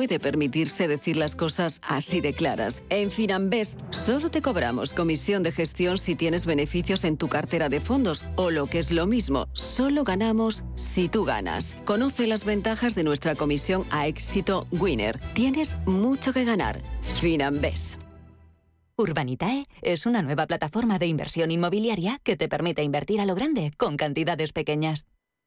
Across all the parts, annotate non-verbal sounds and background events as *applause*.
puede permitirse decir las cosas así de claras. En Finanbest solo te cobramos comisión de gestión si tienes beneficios en tu cartera de fondos o lo que es lo mismo, solo ganamos si tú ganas. Conoce las ventajas de nuestra comisión a éxito Winner. Tienes mucho que ganar. Finanbest. Urbanitae es una nueva plataforma de inversión inmobiliaria que te permite invertir a lo grande con cantidades pequeñas.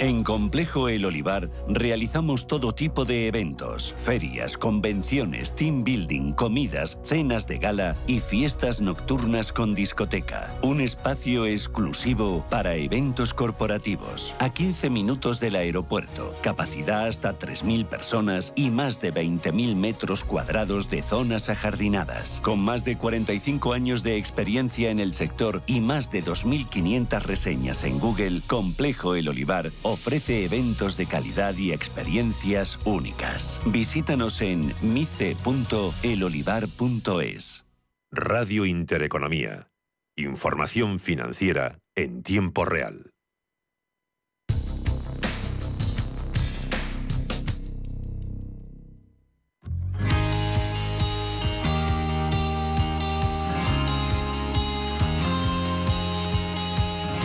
En Complejo El Olivar realizamos todo tipo de eventos, ferias, convenciones, team building, comidas, cenas de gala y fiestas nocturnas con discoteca. Un espacio exclusivo para eventos corporativos. A 15 minutos del aeropuerto, capacidad hasta 3.000 personas y más de 20.000 metros cuadrados de zonas ajardinadas. Con más de 45 años de experiencia en el sector y más de 2.500 reseñas en Google, Complejo El Olivar ofrece eventos de calidad y experiencias únicas. Visítanos en mice.elolivar.es. Radio Intereconomía. Información financiera en tiempo real.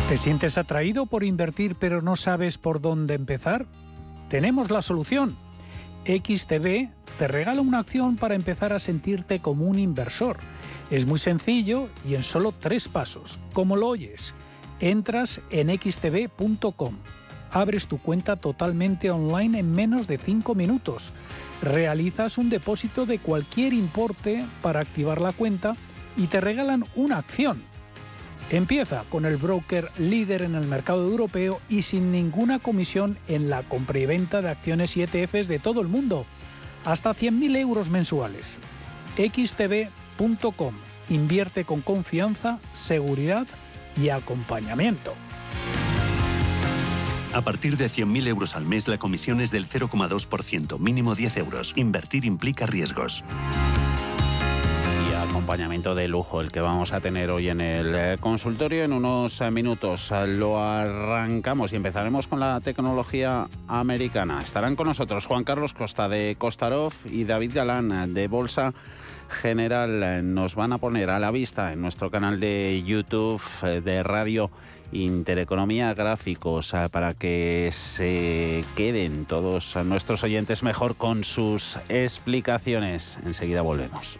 ¿Te sientes atraído por invertir pero no sabes por dónde empezar? Tenemos la solución. XTB te regala una acción para empezar a sentirte como un inversor. Es muy sencillo y en solo tres pasos. Como lo oyes, entras en xtb.com, abres tu cuenta totalmente online en menos de 5 minutos, realizas un depósito de cualquier importe para activar la cuenta y te regalan una acción Empieza con el broker líder en el mercado europeo y sin ninguna comisión en la compra y venta de acciones y ETFs de todo el mundo, hasta 100.000 euros mensuales. xtb.com invierte con confianza, seguridad y acompañamiento. A partir de 100.000 euros al mes la comisión es del 0,2%, mínimo 10 euros. Invertir implica riesgos acompañamiento de lujo el que vamos a tener hoy en el eh, consultorio. En unos eh, minutos eh, lo arrancamos y empezaremos con la tecnología americana. Estarán con nosotros Juan Carlos Costa de Costarov y David Galán de Bolsa General. Nos van a poner a la vista en nuestro canal de YouTube de Radio Intereconomía gráficos para que se queden todos nuestros oyentes mejor con sus explicaciones. Enseguida volvemos.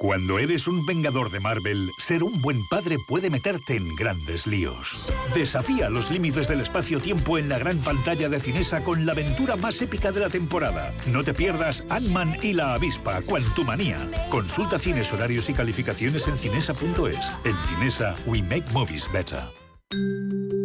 Cuando eres un vengador de Marvel, ser un buen padre puede meterte en grandes líos. Desafía los límites del espacio-tiempo en la gran pantalla de Cinesa con la aventura más épica de la temporada. No te pierdas Ant-Man y la avispa, Quantumania. Consulta cines, horarios y calificaciones en cinesa.es. En Cinesa, we make movies better.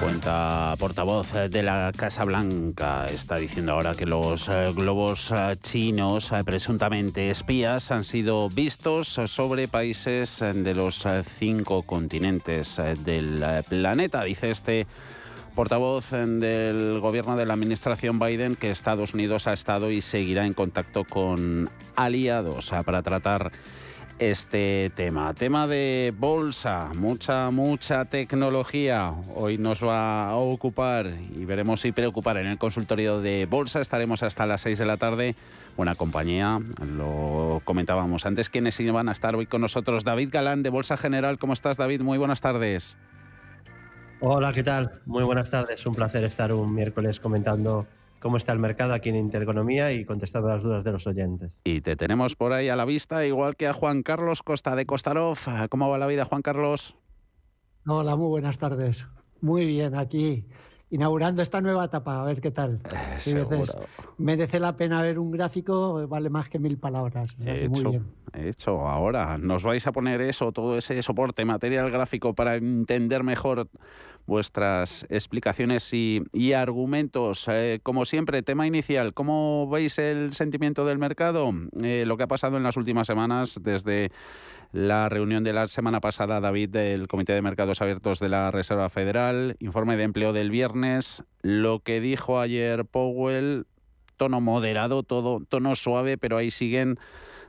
Cuenta portavoz de la Casa Blanca, está diciendo ahora que los eh, globos eh, chinos, eh, presuntamente espías, han sido vistos sobre países de los cinco continentes del planeta, dice este portavoz del gobierno de la administración Biden que Estados Unidos ha estado y seguirá en contacto con aliados para tratar este tema. Tema de bolsa, mucha, mucha tecnología. Hoy nos va a ocupar y veremos si preocupar en el consultorio de bolsa. Estaremos hasta las 6 de la tarde. Buena compañía, lo comentábamos antes. ¿Quiénes iban a estar hoy con nosotros? David Galán de Bolsa General. ¿Cómo estás, David? Muy buenas tardes. Hola, ¿qué tal? Muy buenas tardes. Un placer estar un miércoles comentando cómo está el mercado aquí en Intereconomía y contestando las dudas de los oyentes. Y te tenemos por ahí a la vista, igual que a Juan Carlos Costa de Costarov. ¿Cómo va la vida, Juan Carlos? Hola, muy buenas tardes. Muy bien, aquí inaugurando esta nueva etapa, a ver qué tal. Eh, veces merece la pena ver un gráfico, vale más que mil palabras. He hecho, he hecho, ahora nos vais a poner eso, todo ese soporte, material gráfico para entender mejor vuestras explicaciones y, argumentos. Eh, como siempre, tema inicial, ¿cómo veis el sentimiento del mercado? Eh, lo que ha pasado en las últimas semanas desde la reunión de la semana pasada, David, del Comité de Mercados Abiertos de la Reserva Federal, informe de empleo del viernes, lo que dijo ayer Powell, tono moderado, todo, tono suave, pero ahí siguen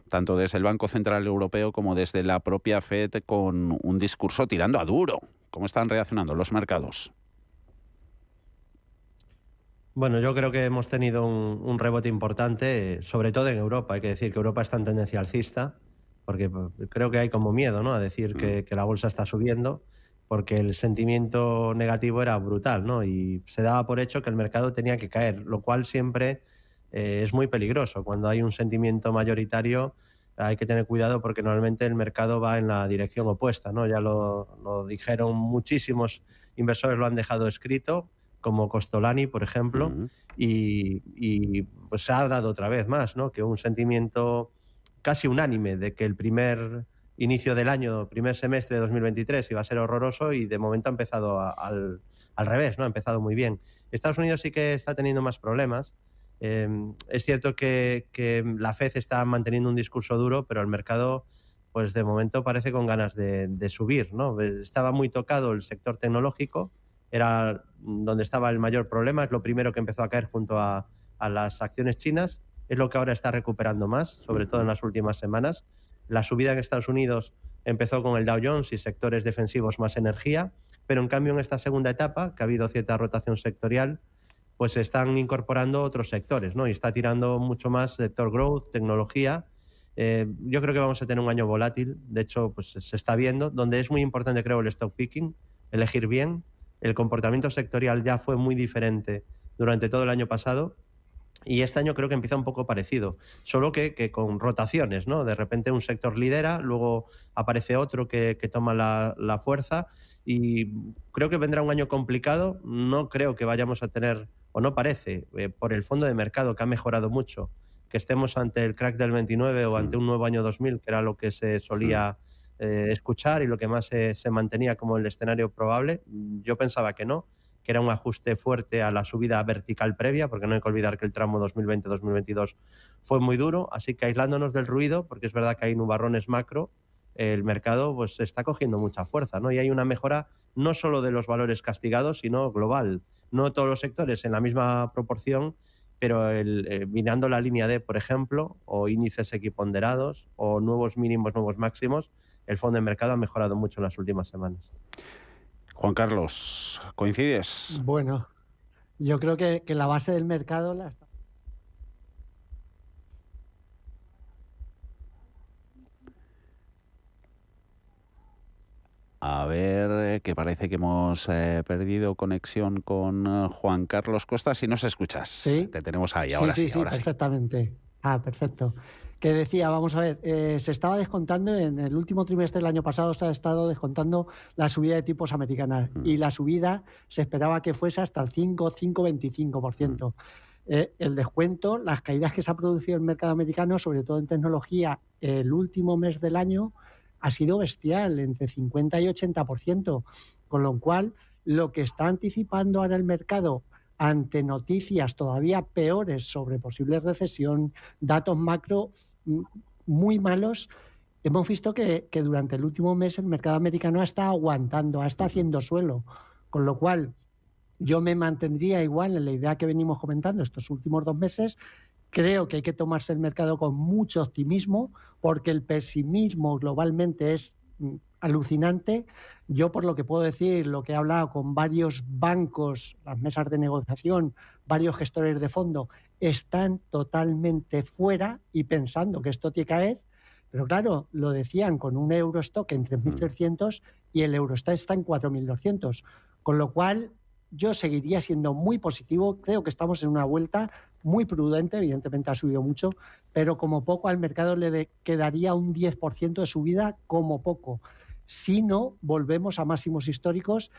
tanto desde el Banco Central Europeo como desde la propia Fed con un discurso tirando a duro. ¿Cómo están reaccionando los mercados? Bueno, yo creo que hemos tenido un, rebote importante, sobre todo en Europa. Hay que decir que Europa está en tendencia alcista, porque pues, creo que hay como miedo ¿no? a decir que, mm. la bolsa está subiendo, porque el sentimiento negativo era brutal, ¿no? Y se daba por hecho que el mercado tenía que caer, lo cual siempre eh, es muy peligroso. Cuando hay un sentimiento mayoritario, hay que tener cuidado porque normalmente el mercado va en la dirección opuesta, ¿no? Ya lo, dijeron muchísimos inversores, lo han dejado escrito, como Costolani, por ejemplo, y, pues se ha dado otra vez más, ¿no? Que un sentimiento casi unánime de que el primer inicio del año, primer semestre de 2023 iba a ser horroroso y de momento ha empezado al, al revés, ¿no? Ha empezado muy bien. Estados Unidos sí que está teniendo más problemas Em, es cierto que, la FED está manteniendo un discurso duro, pero el mercado, pues de momento parece con ganas de, subir. ¿no? Estaba muy tocado el sector tecnológico, era donde estaba el mayor problema, es lo primero que empezó a caer junto a, las acciones chinas, es lo que ahora está recuperando más, sobre todo en las últimas semanas. La subida en Estados Unidos empezó con el Dow Jones y sectores defensivos más energía, pero en cambio en esta segunda etapa, que ha habido cierta rotación sectorial, pues se están incorporando otros sectores, ¿no? Y está tirando mucho más sector growth, tecnología. Eh, yo creo que vamos a tener un año volátil, de hecho, pues se está viendo, donde es muy importante, creo, el stock picking, elegir bien. El comportamiento sectorial ya fue muy diferente durante todo el año pasado y este año creo que empieza un poco parecido, solo que, con rotaciones, ¿no? De repente un sector lidera, luego aparece otro que, toma la, la, fuerza y creo que vendrá un año complicado. No creo que vayamos a tener o no parece, eh, por el fondo de mercado que ha mejorado mucho, que estemos ante el crack del 29 o ante un nuevo año 2000, que era lo que se solía eh, escuchar y lo que más se, mantenía como el escenario probable. Yo pensaba que no, que era un ajuste fuerte a la subida vertical previa, porque no hay que olvidar que el tramo 2020-2022 fue muy duro, así que aislándonos del ruido, porque es verdad que hay nubarrones macro, el mercado pues está cogiendo mucha fuerza, ¿no? Y hay una mejora no solo de los valores castigados, sino global no todos los sectores en la misma proporción pero el, mirando la línea D, por ejemplo, o índices equiponderados, o nuevos mínimos, nuevos máximos, el fondo de mercado ha mejorado mucho en las últimas semanas. Juan Carlos, ¿coincides? Bueno, yo creo que, la base del mercado la está A ver, eh, que parece que hemos eh, perdido conexión con eh, Juan Carlos Costa. Si nos escuchas, sí. te tenemos ahí. Ahora sí, sí, sí, perfectamente. Ah, perfecto. Que decía, vamos a ver, se estaba descontando en el último trimestre del año pasado, se ha estado descontando la subida de tipos americanas mm. y la subida se esperaba que fuese hasta el 5, 5,25%. Mm. el descuento, las caídas que se ha producido en el mercado americano, sobre todo en tecnología, el último mes del año, ha sido bestial, entre 50 y 80%, con lo cual lo que está anticipando ahora el mercado ante noticias todavía peores sobre posible recesión, datos macro muy malos, hemos visto que, durante el último mes el mercado americano ha estado aguantando, ha estado haciendo suelo, con lo cual yo me mantendría igual en la idea que venimos comentando estos últimos dos meses. Creo que hay que tomarse el mercado con mucho optimismo porque el pesimismo globalmente es mm, alucinante. Yo, por lo que puedo decir, lo que he hablado con varios bancos, las mesas de negociación, varios gestores de fondo, están totalmente fuera y pensando que esto tiene que caer. Pero claro, lo decían con un Eurostock en 3.300 y el Eurostock está en 4.200. Con lo cual, yo seguiría siendo muy positivo. Creo que estamos en una vuelta muy prudente, evidentemente ha subido mucho, pero como poco al mercado le quedaría un 10% de subida como poco. Si no, volvemos a máximos históricos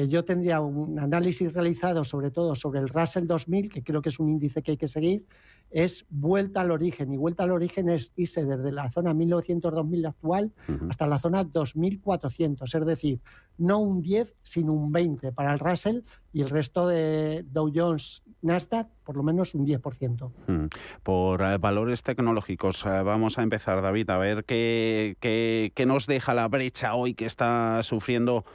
que yo tendría un análisis realizado sobre todo sobre el Russell 2000, que creo que es un índice que hay que seguir, es vuelta al origen. Y vuelta al origen es irse desde la zona 1900-2000 actual hasta la zona 2400. Es decir, no un 10, sino un 20 para el Russell y el resto de Dow Jones, Nasdaq, por lo menos un 10%. Por eh, valores tecnológicos, eh, vamos a empezar, David, a ver qué, qué, qué nos deja la brecha hoy que está sufriendo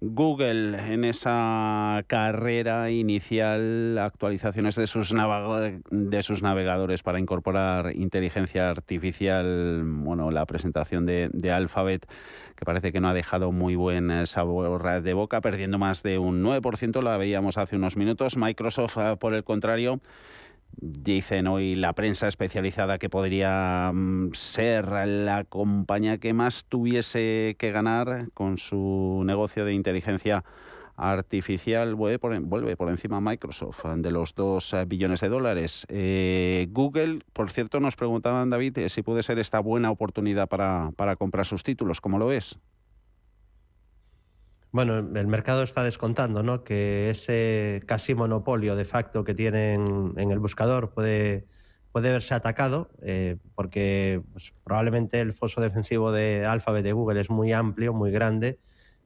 Google en esa carrera inicial, actualizaciones de sus, de sus navegadores para incorporar inteligencia artificial, bueno, la presentación de, de Alphabet que parece que no ha dejado muy buen sabor de boca, perdiendo más de un 9%, la veíamos hace unos minutos. Microsoft, eh, por el contrario, Dicen hoy la prensa especializada que podría mm, ser la compañía que más tuviese que ganar con su negocio de inteligencia artificial vuelve por, encima Microsoft de los 2 billones de dólares. Eh, Google, por cierto, nos preguntaban, David, eh, si puede ser esta buena oportunidad para, para comprar sus títulos. ¿Cómo lo ves? Bueno, el mercado está descontando ¿no? que ese casi monopolio de facto que tienen en el buscador puede, puede verse atacado, eh, porque pues, probablemente el foso defensivo de Alphabet de Google es muy amplio, muy grande,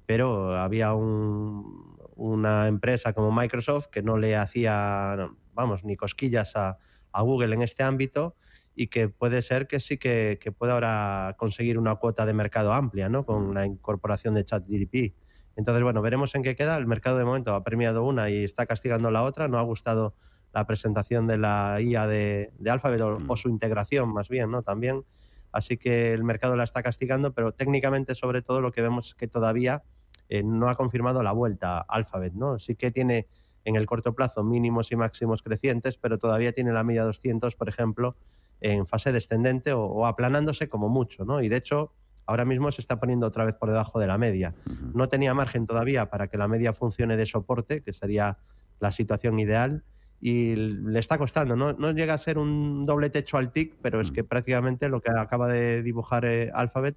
pero había una empresa como Microsoft que no le hacía, vamos, ni cosquillas a, Google en este ámbito y que puede ser que sí que, que pueda ahora conseguir una cuota de mercado amplia ¿no? con la incorporación de ChatGDP. Entonces, bueno, veremos en qué queda. El mercado de momento ha premiado una y está castigando la otra. No ha gustado la presentación de la IA de, Alphabet mm. o, su integración más bien, ¿no? También. Así que el mercado la está castigando, pero técnicamente sobre todo lo que vemos es que todavía eh, no ha confirmado la vuelta Alphabet, ¿no? Sí que tiene en el corto plazo mínimos y máximos crecientes, pero todavía tiene la media 200, por ejemplo, en fase descendente o, o aplanándose como mucho, ¿no? Y de hecho, ahora mismo se está poniendo otra vez por debajo de la media. No tenía margen todavía para que la media funcione de soporte, que sería la situación ideal, y le está costando. No, llega a ser un doble techo al TIC, pero es que prácticamente lo que acaba de dibujar eh, Alphabet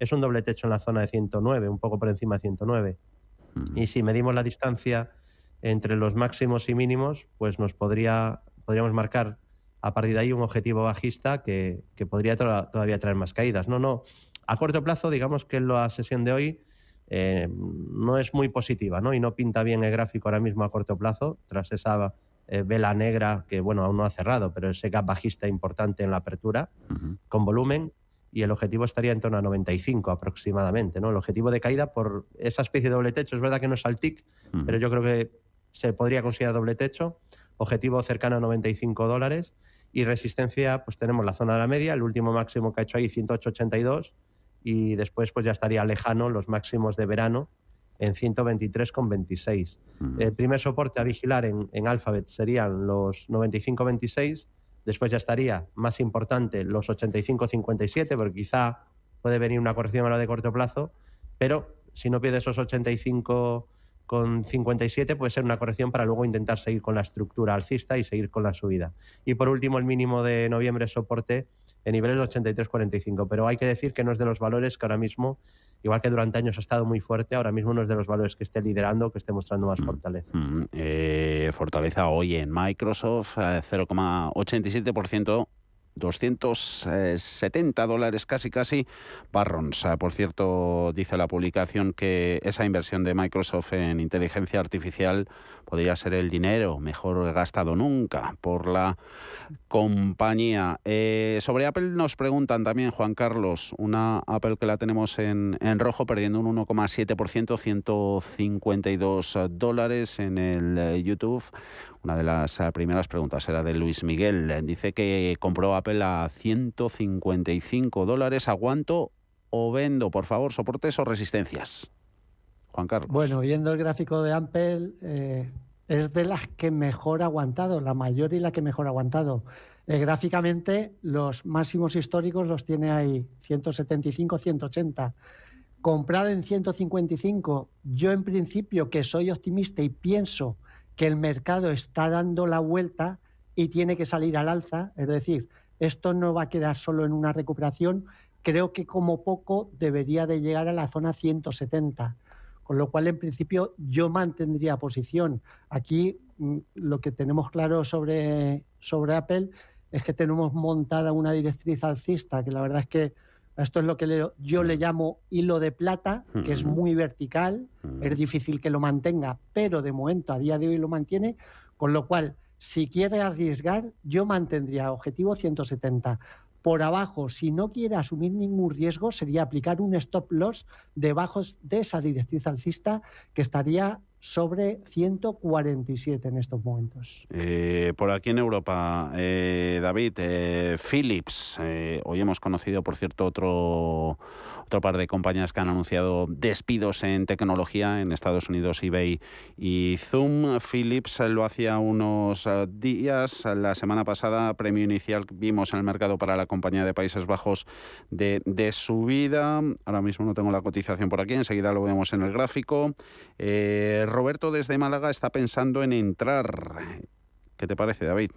es un doble techo en la zona de 109, un poco por encima de 109. Y si medimos la distancia entre los máximos y mínimos, pues nos podría, podríamos marcar a partir de ahí un objetivo bajista que, que podría todavía traer más caídas. No, no, a corto plazo, digamos que la sesión de hoy eh, no es muy positiva ¿no? y no pinta bien el gráfico ahora mismo a corto plazo, tras esa eh, vela negra que bueno, aún no ha cerrado, pero ese gap bajista importante en la apertura, con volumen, y el objetivo estaría en torno a 95 aproximadamente. ¿no? El objetivo de caída por esa especie de doble techo, es verdad que no es al TIC, pero yo creo que se podría considerar doble techo, objetivo cercano a 95 dólares y resistencia, pues tenemos la zona de la media, el último máximo que ha hecho ahí 108.82 y después pues ya estaría lejano los máximos de verano en 123,26. El primer soporte a vigilar en, en Alphabet serían los 95,26, después ya estaría más importante los 85,57, porque quizá puede venir una corrección ahora de corto plazo, pero si no pierde esos 85 con 57 puede ser una corrección para luego intentar seguir con la estructura alcista y seguir con la subida. Y por último, el mínimo de noviembre soporte en niveles de 83,45. Pero hay que decir que no es de los valores que ahora mismo, igual que durante años ha estado muy fuerte, ahora mismo no es de los valores que esté liderando, que esté mostrando más Mm, fortaleza. mm, eh, fortaleza hoy en Microsoft, eh, 0,87%. 270 dólares casi casi Barrons. Eh, Por cierto, dice la publicación que esa inversión de Microsoft en inteligencia artificial podría ser el dinero mejor gastado nunca por la compañía. Eh, sobre Apple nos preguntan también, Juan Carlos, una Apple que la tenemos en, en rojo perdiendo un 1,7%, 152 dólares en el eh, YouTube. Una de las eh, primeras preguntas era de Luis Miguel. Dice que compró Apple a 155 dólares. ¿Aguanto o vendo? Por favor, soportes o resistencias. Juan Carlos. Bueno, viendo el gráfico de Ampel, eh, es de las que mejor ha aguantado, la mayor y la que mejor ha aguantado. Eh, gráficamente, los máximos históricos los tiene ahí, 175, 180. Comprado en 155, yo en principio que soy optimista y pienso que el mercado está dando la vuelta y tiene que salir al alza, es decir, esto no va a quedar solo en una recuperación, creo que como poco debería de llegar a la zona 170 con lo cual en principio yo mantendría posición. Aquí mm, lo que tenemos claro sobre, sobre Apple es que tenemos montada una directriz alcista, que la verdad es que esto es lo que le- yo le llamo hilo de plata, que es muy vertical, es difícil que lo mantenga, pero de momento a día de hoy lo mantiene, con lo cual si quiere arriesgar, yo mantendría objetivo 170. Por abajo, si no quiere asumir ningún riesgo, sería aplicar un stop loss debajo de esa directriz alcista que estaría sobre 147 en estos momentos. Eh, por aquí en Europa, eh, David, eh, Philips, eh, hoy hemos conocido, por cierto, otro, otro par de compañías que han anunciado despidos en tecnología en Estados Unidos, eBay y Zoom. Philips lo hacía unos eh, días, la semana pasada, premio inicial vimos en el mercado para la compañía de Países Bajos de, de subida. Ahora mismo no tengo la cotización por aquí, enseguida lo vemos en el gráfico. Eh, Roberto desde Málaga está pensando en entrar. ¿Qué te parece, David?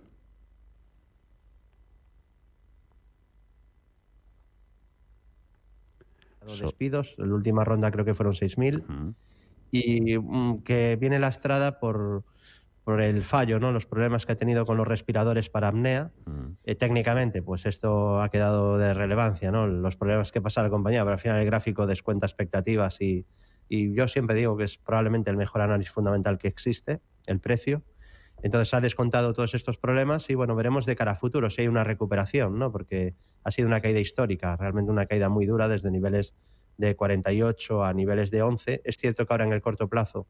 Los despidos, la última ronda creo que fueron 6.000 y mm, que viene lastrada por, por el fallo, ¿no? los problemas que ha tenido con los respiradores para apnea. Eh, técnicamente, pues esto ha quedado de relevancia, ¿no? los problemas que pasa la compañía, pero al final el gráfico descuenta expectativas y, y yo siempre digo que es probablemente el mejor análisis fundamental que existe, el precio. Entonces ha descontado todos estos problemas y bueno, veremos de cara a futuro si hay una recuperación, ¿no? Porque ha sido una caída histórica, realmente una caída muy dura desde niveles de 48 a niveles de 11. Es cierto que ahora en el corto plazo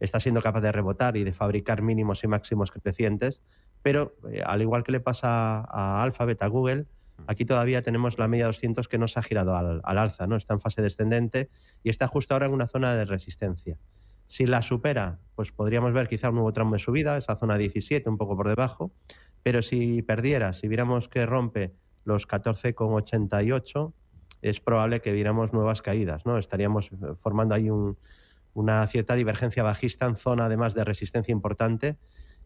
está siendo capaz de rebotar y de fabricar mínimos y máximos crecientes, pero eh, al igual que le pasa a Alphabet, a Google, aquí todavía tenemos la media 200 que no se ha girado al, al alza, ¿no? Está en fase descendente y está justo ahora en una zona de resistencia. Si la supera, pues podríamos ver quizá un nuevo tramo de subida, esa zona 17, un poco por debajo, pero si perdiera, si viéramos que rompe los 14,88, es probable que viéramos nuevas caídas, ¿no? Estaríamos eh, formando ahí un- una cierta divergencia bajista en zona además de resistencia importante,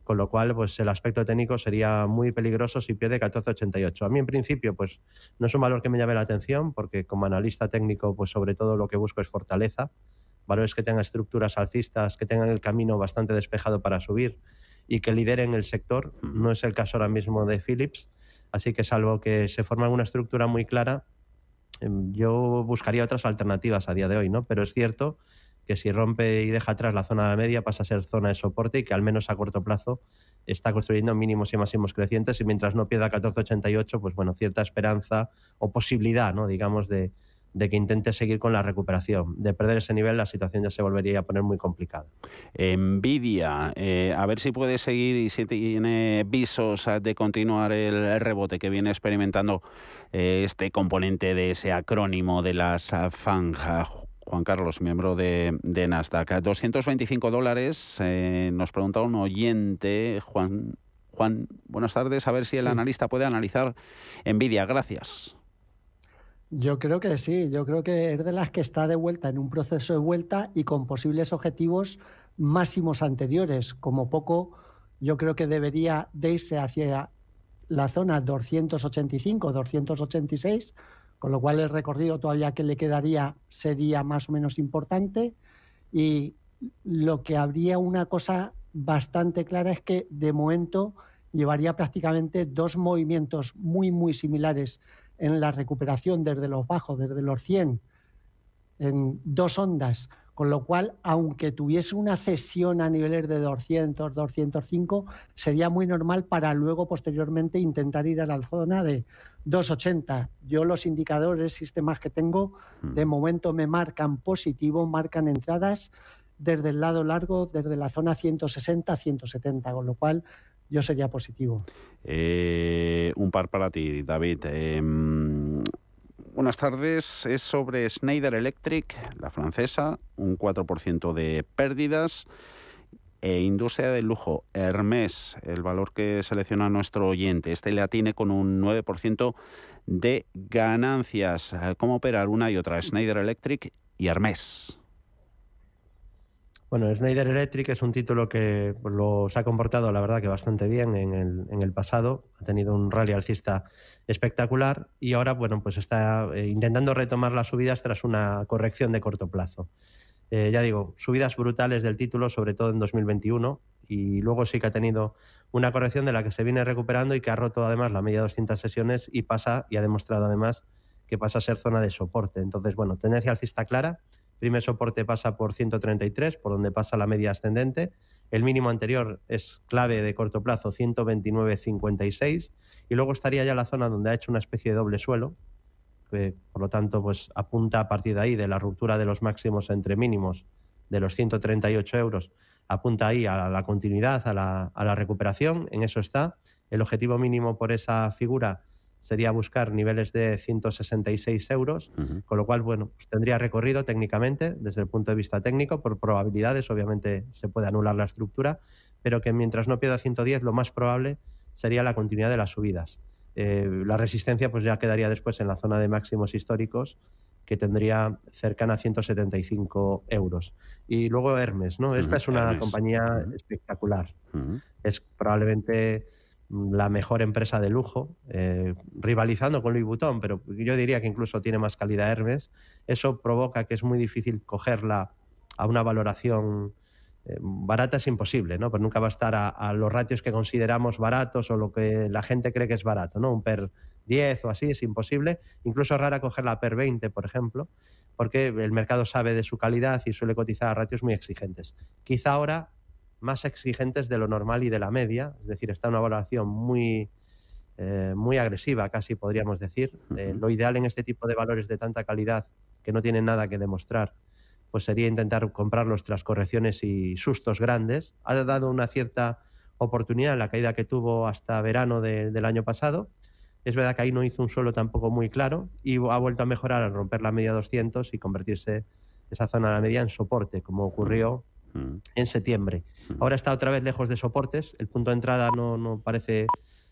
con lo cual pues el aspecto técnico sería muy peligroso si pierde 14,88. A mí en principio pues no es un valor que me llame la atención porque como analista técnico pues sobre todo lo que busco es fortaleza, valores que tengan estructuras alcistas, que tengan el camino bastante despejado para subir y que lideren el sector. No es el caso ahora mismo de Philips, así que salvo que se forme una estructura muy clara, em, yo buscaría otras alternativas a día de hoy, ¿no? Pero es cierto que si rompe y deja atrás la zona de media pasa a ser zona de soporte y que al menos a corto plazo está construyendo mínimos y máximos crecientes y mientras no pierda 14,88, pues bueno, cierta esperanza o posibilidad, ¿no? digamos, de, de que intente seguir con la recuperación. De perder ese nivel, la situación ya se volvería a poner muy complicada. Nvidia, eh, a ver si puede seguir y si tiene visos de continuar el rebote que viene experimentando eh, este componente de ese acrónimo de las FANG. Juan Carlos, miembro de, de Nasdaq. 225 dólares, eh, nos pregunta un oyente, Juan, Juan, buenas tardes, a ver si el analista puede analizar Nvidia. Gracias. Yo creo que sí, yo creo que es de las que está de vuelta en un proceso de vuelta y con posibles objetivos máximos anteriores. Como poco, yo creo que debería de irse hacia la zona 285, 286, con lo cual el recorrido todavía que le quedaría sería más o menos importante. Y lo que habría una cosa bastante clara es que de momento llevaría prácticamente dos movimientos muy, muy similares en la recuperación desde los bajos, desde los 100, en dos ondas, con lo cual, aunque tuviese una cesión a niveles de 200, 205, sería muy normal para luego, posteriormente, intentar ir a la zona de 280. Yo los indicadores, sistemas que tengo, mm. de momento me marcan positivo, marcan entradas desde el lado largo, desde la zona 160 170, con lo cual yo sería positivo. Eh, un par para ti, David. Em, buenas tardes. Es sobre Schneider Electric, la francesa, un 4% de pérdidas. E industria del lujo, Hermes, el valor que selecciona nuestro oyente. Este le atiene con un 9% de ganancias. ¿Cómo operar una y otra? Schneider Electric y Hermes. Bueno, Schneider Electric es un título que pues, los ha comportado, la verdad, que bastante bien en el, en el pasado. Ha tenido un rally alcista espectacular y ahora, bueno, pues está eh, intentando retomar las subidas tras una corrección de corto plazo. Eh, ya digo, subidas brutales del título, sobre todo en 2021, y luego sí que ha tenido una corrección de la que se viene recuperando y que ha roto además la media de 200 sesiones y pasa, y ha demostrado además que pasa a ser zona de soporte. Entonces, bueno, tendencia alcista clara primer soporte pasa por 133, por donde pasa la media ascendente. El mínimo anterior es clave de corto plazo, 129.56. Y luego estaría ya la zona donde ha hecho una especie de doble suelo, que por lo tanto pues, apunta a partir de ahí, de la ruptura de los máximos entre mínimos de los 138 euros, apunta ahí a la continuidad, a la, a la recuperación. En eso está. El objetivo mínimo por esa figura sería buscar niveles de 166 euros, con lo cual, bueno, pues tendría recorrido técnicamente, desde el punto de vista técnico, por probabilidades, obviamente se puede anular la estructura, pero que mientras no pierda 110, lo más probable sería la continuidad de las subidas. Eh, la resistencia pues ya quedaría después en la zona de máximos históricos, que tendría cercana a 175 euros. Y luego Hermes, ¿no? Esta es una compañía espectacular. Es probablemente la mejor empresa de lujo, eh, rivalizando con Louis Vuitton, pero yo diría que incluso tiene más calidad Hermes. Eso provoca que es muy difícil cogerla a una valoración eh, barata, es imposible, ¿no? Pero nunca va a estar a, los ratios que consideramos baratos o lo que la gente cree que es barato, ¿no? Un per 10 o así es imposible. Incluso es rara cogerla per 20, por ejemplo, porque el mercado sabe de su calidad y suele cotizar a ratios muy exigentes. Quizá ahora más exigentes de lo normal y de la media, es decir, está una valoración muy, eh, muy agresiva, casi podríamos decir. Eh, lo ideal en este tipo de valores de tanta calidad que no tienen nada que demostrar, pues sería intentar comprarlos tras correcciones y sustos grandes. Ha dado una cierta oportunidad en la caída que tuvo hasta verano del año pasado. Es verdad que ahí no hizo un suelo tampoco muy claro y ha vuelto a mejorar al romper la media 200 y convertirse esa zona de la media en soporte, como ocurrió Mm. en septiembre. Mm. Ahora está otra vez lejos de soportes, el punto de entrada no, no parece...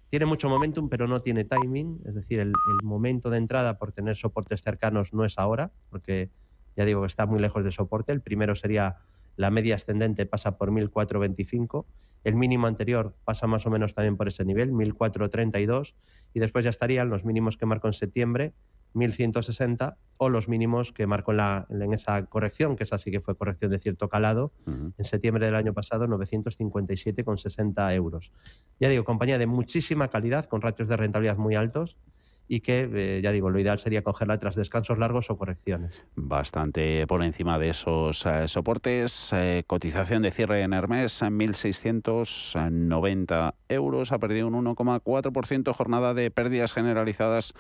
Tiene mucho momentum, pero no tiene timing, es decir, el, momento de entrada por tener soportes cercanos no es ahora, porque ya digo que está muy lejos de soporte. El primero sería la media ascendente, pasa por 1425, el mínimo anterior pasa más o menos también por ese nivel, 1432, y después ya estarían los mínimos que marcó en septiembre, 1160 o los mínimos que marcó en, la, en esa corrección, que es así que fue corrección de cierto calado, en septiembre del año pasado 957,60 euros. Ya digo, compañía de muchísima calidad, con ratios de rentabilidad muy altos y que, eh, ya digo, lo ideal sería cogerla tras descansos largos o correcciones. Bastante por encima de esos eh, soportes. Eh, cotización de cierre en Hermes, 1.690 euros. Ha perdido un 1,4%. Jornada de pérdidas generalizadas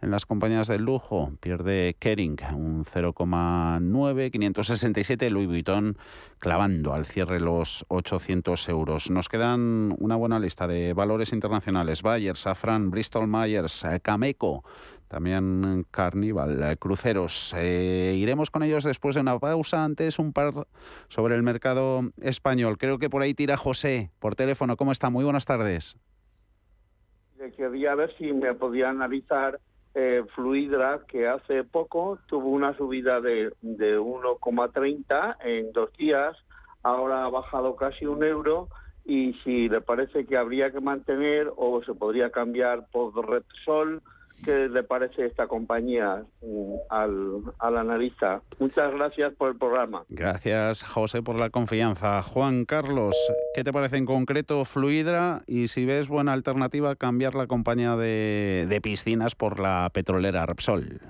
en las compañías del lujo. Pierde Kering un 0,9. 567 Louis Vuitton clavando al cierre los 800 euros. Nos quedan una buena lista de valores internacionales. Bayer, Safran, Bristol Myers, También Carnival, eh, cruceros. Eh, iremos con ellos después de una pausa. Antes un par sobre el mercado español. Creo que por ahí tira José por teléfono. ¿Cómo está? Muy buenas tardes. Quería ver si me podía analizar eh, Fluidra, que hace poco tuvo una subida de, de 1,30 en dos días. Ahora ha bajado casi un euro y si le parece que habría que mantener o se podría cambiar por Repsol qué le parece esta compañía mm, al, al, analista. Muchas gracias por el programa. Gracias, José, por la confianza. Juan Carlos, ¿qué te parece en concreto Fluidra? Y si ves buena alternativa, cambiar la compañía de, de piscinas por la petrolera Repsol.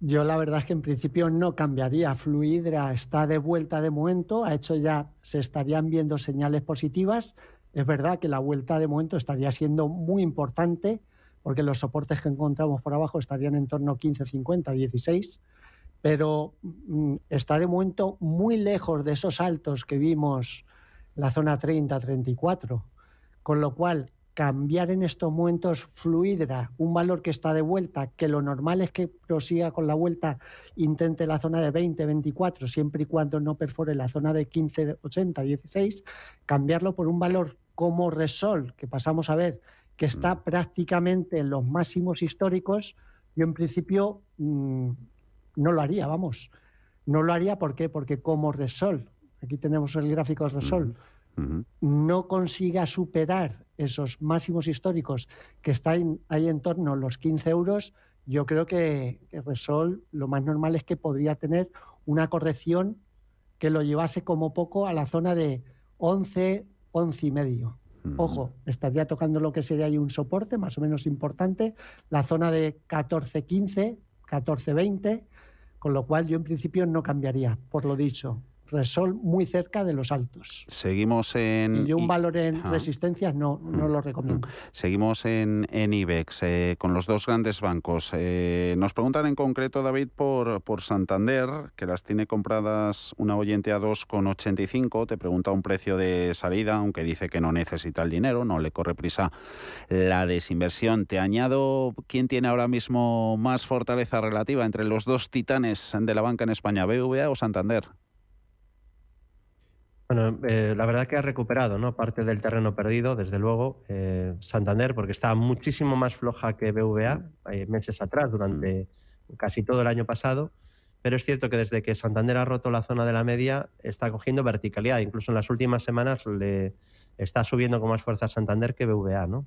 Yo la verdad es que en principio no cambiaría. Fluidra está de vuelta de momento, ha hecho ya, se estarían viendo señales positivas. Es verdad que la vuelta de momento estaría siendo muy importante porque los soportes que encontramos por abajo estarían en torno a 15, 50, 16, pero mm, está de momento muy lejos de esos altos que vimos la zona 30, 34, con lo cual cambiar en estos momentos fluidra, un valor que está de vuelta, que lo normal es que prosiga con la vuelta, intente la zona de 20, 24, siempre y cuando no perfore la zona de 15, 80, 16, cambiarlo por un valor como Resol, que pasamos a ver que está prácticamente en los máximos históricos, yo en principio mm, no lo haría, vamos. No lo haría ¿por qué? porque como Resol, aquí tenemos el gráfico de Resol, no consiga superar esos máximos históricos que están ahí en torno a los 15 euros, yo creo que, que Resol lo más normal es que podría tener una corrección que lo llevase como poco a la zona de 11, 11 y medio. Ojo, estaría tocando lo que sería ahí un soporte más o menos importante, la zona de 14-15, 14-20, con lo cual yo en principio no cambiaría, por lo dicho. Resol muy cerca de los altos. Seguimos en... Y un valor en resistencias no, no lo recomiendo. Seguimos en, en IBEX eh, con los dos grandes bancos. Eh, nos preguntan en concreto, David, por, por Santander, que las tiene compradas una oyente a 2,85. Te pregunta un precio de salida, aunque dice que no necesita el dinero, no le corre prisa la desinversión. Te añado, ¿quién tiene ahora mismo más fortaleza relativa entre los dos titanes de la banca en España, BVA o Santander? Bueno, eh, la verdad que ha recuperado ¿no? parte del terreno perdido, desde luego, eh, Santander, porque estaba muchísimo más floja que BVA eh, meses atrás, durante casi todo el año pasado. Pero es cierto que desde que Santander ha roto la zona de la media, está cogiendo verticalidad. Incluso en las últimas semanas le está subiendo con más fuerza Santander que BVA. ¿no?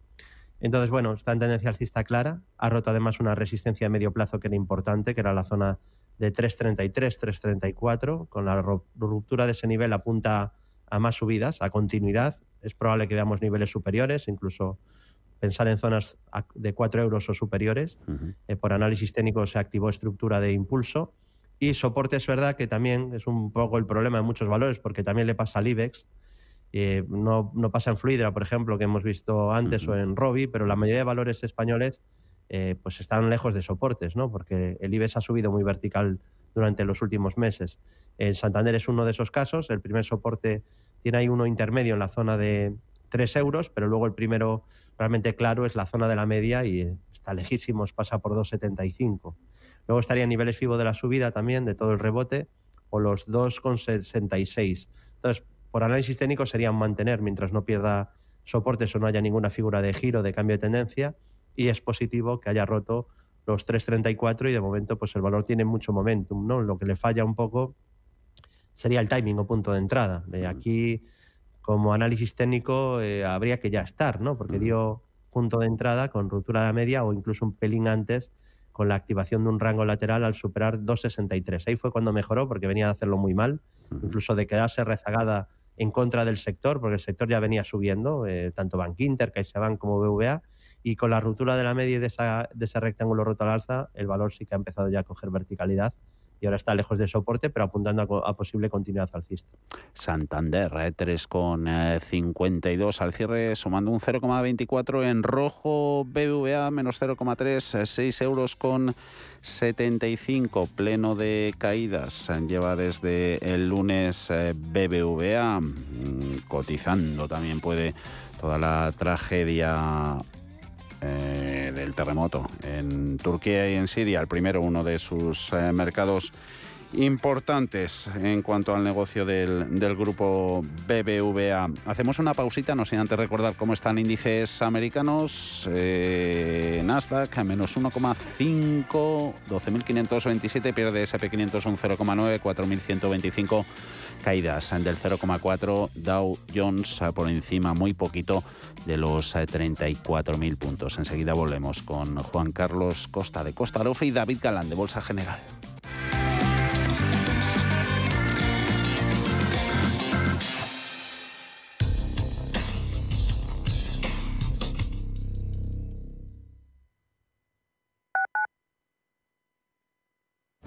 Entonces, bueno, está en tendencia alcista clara. Ha roto además una resistencia a medio plazo que era importante, que era la zona de 3.33, 3.34. Con la ruptura de ese nivel apunta a más subidas, a continuidad. Es probable que veamos niveles superiores, incluso pensar en zonas de 4 euros o superiores. Eh, por análisis técnico se activó estructura de impulso. Y soporte es verdad que también es un poco el problema de muchos valores, porque también le pasa al IBEX. Eh, no, no, pasa en Fluidra, por ejemplo, que hemos visto antes, o en Robi, pero la mayoría de valores españoles eh, pues están lejos de soportes, ¿no? porque el IBEX ha subido muy vertical durante los últimos meses. El Santander es uno de esos casos. El primer soporte tiene ahí uno intermedio en la zona de 3 euros, pero luego el primero realmente claro es la zona de la media y está lejísimos, pasa por 2,75. Luego estaría niveles FIBO de la subida también, de todo el rebote, o los 2,66. Entonces, por análisis técnico serían mantener mientras no pierda soportes o no haya ninguna figura de giro, de cambio de tendencia y es positivo que haya roto los 3.34 y de momento pues el valor tiene mucho momentum, ¿no? Lo que le falla un poco sería el timing o punto de entrada. De aquí, como análisis técnico, eh, habría que ya estar, ¿no? Porque dio punto de entrada con ruptura de media o incluso un pelín antes con la activación de un rango lateral al superar 2,63. Ahí fue cuando mejoró porque venía de hacerlo muy mal, incluso de quedarse rezagada en contra del sector, porque el sector ya venía subiendo, eh, tanto Bank Inter, CaixaBank como BVA, y con la ruptura de la media y de, de ese rectángulo roto al alza, el valor sí que ha empezado ya a coger verticalidad y ahora está lejos de soporte, pero apuntando a, posible continuidad alcista. Santander, eh, 3,52 al cierre, sumando un 0,24 en rojo, BVA menos 0,3, 6 euros con 75, pleno de caídas, lleva desde el lunes eh, BBVA, mm, cotizando también puede toda la tragedia eh, del terremoto en Turquía y en Siria, el primero, uno de sus eh, mercados importantes en cuanto al negocio del, del, grupo BBVA. Hacemos una pausita, no sin antes recordar cómo están índices americanos. Eh, Nasdaq menos 1,5, 12.527, pierde SP500 un 0,9, 4.125 caídas del 0,4, Dow Jones por encima muy poquito de los 34.000 eh, puntos. Enseguida volvemos con Juan Carlos Costa de Costa Rofe y David Galán de Bolsa General.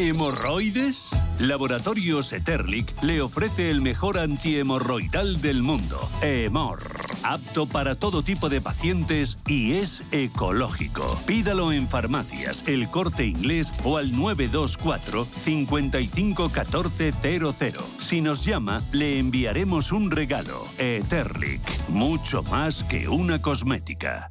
¿Hemorroides? Laboratorios Eterlic le ofrece el mejor antihemorroidal del mundo, Hemor. Apto para todo tipo de pacientes y es ecológico. Pídalo en farmacias, el corte inglés o al 924 551400. Si nos llama, le enviaremos un regalo. Eterlic, mucho más que una cosmética.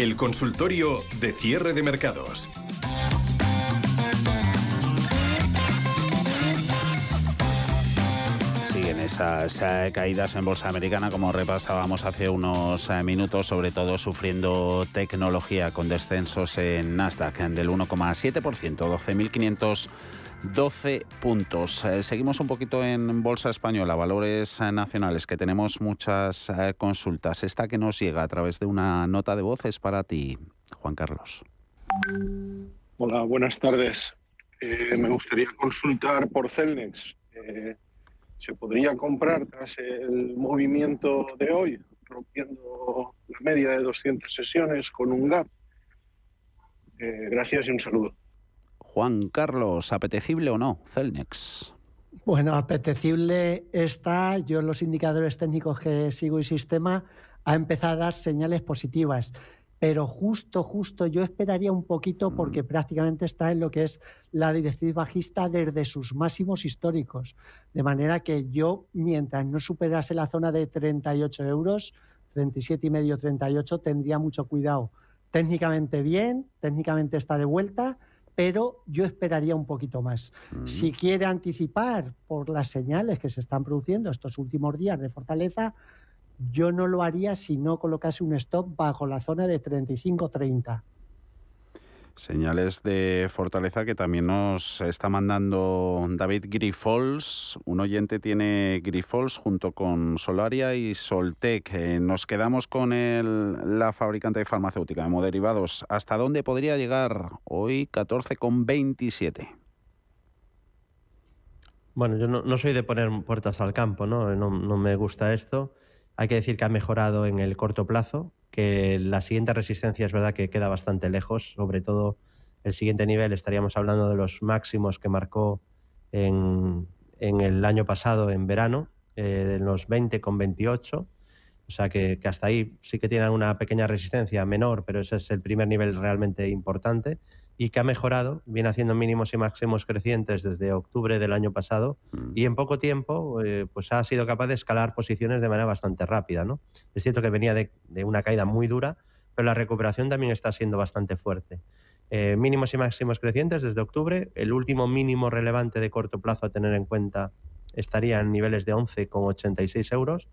El consultorio de cierre de mercados. Siguen esas eh, caídas en bolsa americana como repasábamos hace unos eh, minutos, sobre todo sufriendo tecnología con descensos en Nasdaq del 1,7%, 12.500 12 puntos. Eh, seguimos un poquito en Bolsa Española, valores eh, nacionales, que tenemos muchas eh, consultas. Esta que nos llega a través de una nota de voz es para ti, Juan Carlos. Hola, buenas tardes. me gustaría consultar por Celnex. ¿Se podría comprar tras el movimiento de hoy, rompiendo la media de 200 sesiones con un gap? gracias y un saludo. Juan Carlos, ¿apetecible o no Celnex? Bueno, apetecible está. Yo en los indicadores técnicos que sigo y sistema ha empezado a dar señales positivas. Pero justo, justo, yo esperaría un poquito mm. porque prácticamente está en lo que es la directriz bajista desde sus máximos históricos. De manera que yo, mientras no superase la zona de 38 euros, 37 y medio, 38, tendría mucho cuidado. Técnicamente bien, técnicamente está de vuelta, pero yo esperaría un poquito más. Mm. Si quiere anticipar por las señales que se están produciendo estos últimos días de fortaleza, yo no lo haría si no colocase un stop bajo la zona de 35-30. Señales de fortaleza que también nos está mandando David Grifols. Un oyente tiene Grifols junto con Solaria y Soltec. Eh, nos quedamos con la fabricante de farmacéutica, hemoderivados. ¿Hasta dónde podría llegar hoy 14,27? Bueno, yo no, soy de poner puertas al campo. ¿no? No me gusta esto. Hay que decir que ha mejorado en el corto plazo, que la siguiente resistencia es verdad que queda bastante lejos, sobre todo el siguiente nivel estaríamos hablando de los máximos que marcó en, en el año pasado, en verano, eh, de los 20 con 28. O sea que, que, hasta ahí sí que tienen una pequeña resistencia menor, pero ese es el primer nivel realmente importante y que ha mejorado, viene haciendo mínimos y máximos crecientes desde octubre del año pasado mm. y en poco tiempo eh, pues ha sido capaz de escalar posiciones de manera bastante rápida. ¿no? Es cierto que venía de, de, una caída muy dura, pero la recuperación también está siendo bastante fuerte. Eh, mínimos y máximos crecientes desde octubre, el último mínimo relevante de corto plazo a tener en cuenta estaría en niveles de 11,86 euros,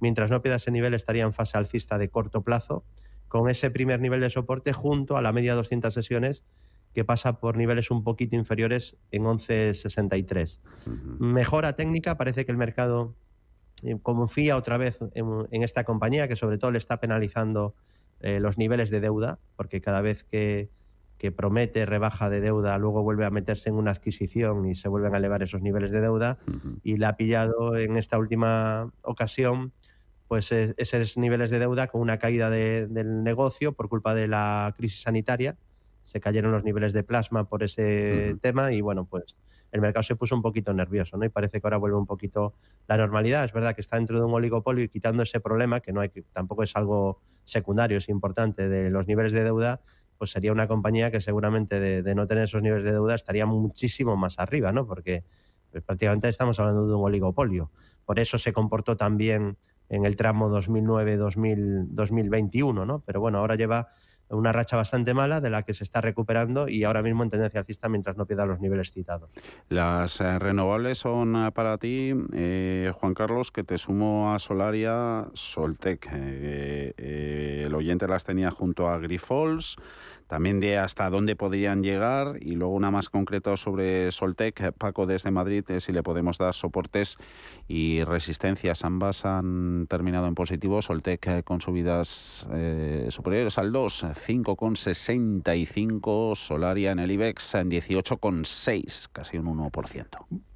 mientras no pierda ese nivel estaría en fase alcista de corto plazo, con ese primer nivel de soporte junto a la media 200 sesiones que pasa por niveles un poquito inferiores en 11.63. Uh -huh. Mejora técnica, parece que el mercado eh, confía otra vez en, en, esta compañía, que sobre todo le está penalizando eh, los niveles de deuda, porque cada vez que, que, promete rebaja de deuda, luego vuelve a meterse en una adquisición y se vuelven a elevar esos niveles de deuda, uh -huh. y le ha pillado en esta última ocasión pues esos niveles de deuda con una caída de, del negocio por culpa de la crisis sanitaria, se cayeron los niveles de plasma por ese uh -huh. tema y bueno, pues el mercado se puso un poquito nervioso, ¿no? Y parece que ahora vuelve un poquito la normalidad. Es verdad que está dentro de un oligopolio y quitando ese problema, que no hay que, tampoco es algo secundario, es importante, de los niveles de deuda, pues sería una compañía que seguramente de, de no tener esos niveles de deuda estaría muchísimo más arriba, ¿no? Porque pues, prácticamente estamos hablando de un oligopolio. Por eso se comportó también en el tramo 2009-2021, ¿no? Pero bueno, ahora lleva una racha bastante mala de la que se está recuperando y ahora mismo en tendencia alcista mientras no pierda los niveles citados. Las eh, renovables son eh, para ti, eh, Juan Carlos, que te sumo a Solaria, Soltec. Eh, eh, el oyente las tenía junto a Grifols también de hasta dónde podrían llegar y luego una más concreta sobre Soltec, Paco desde Madrid, eh, si le podemos dar soportes y resistencias. Ambas han terminado en positivo, Soltec eh, con subidas eh, superiores al 2, 5,65, Solaria en el IBEX en 18,6, casi un 1%.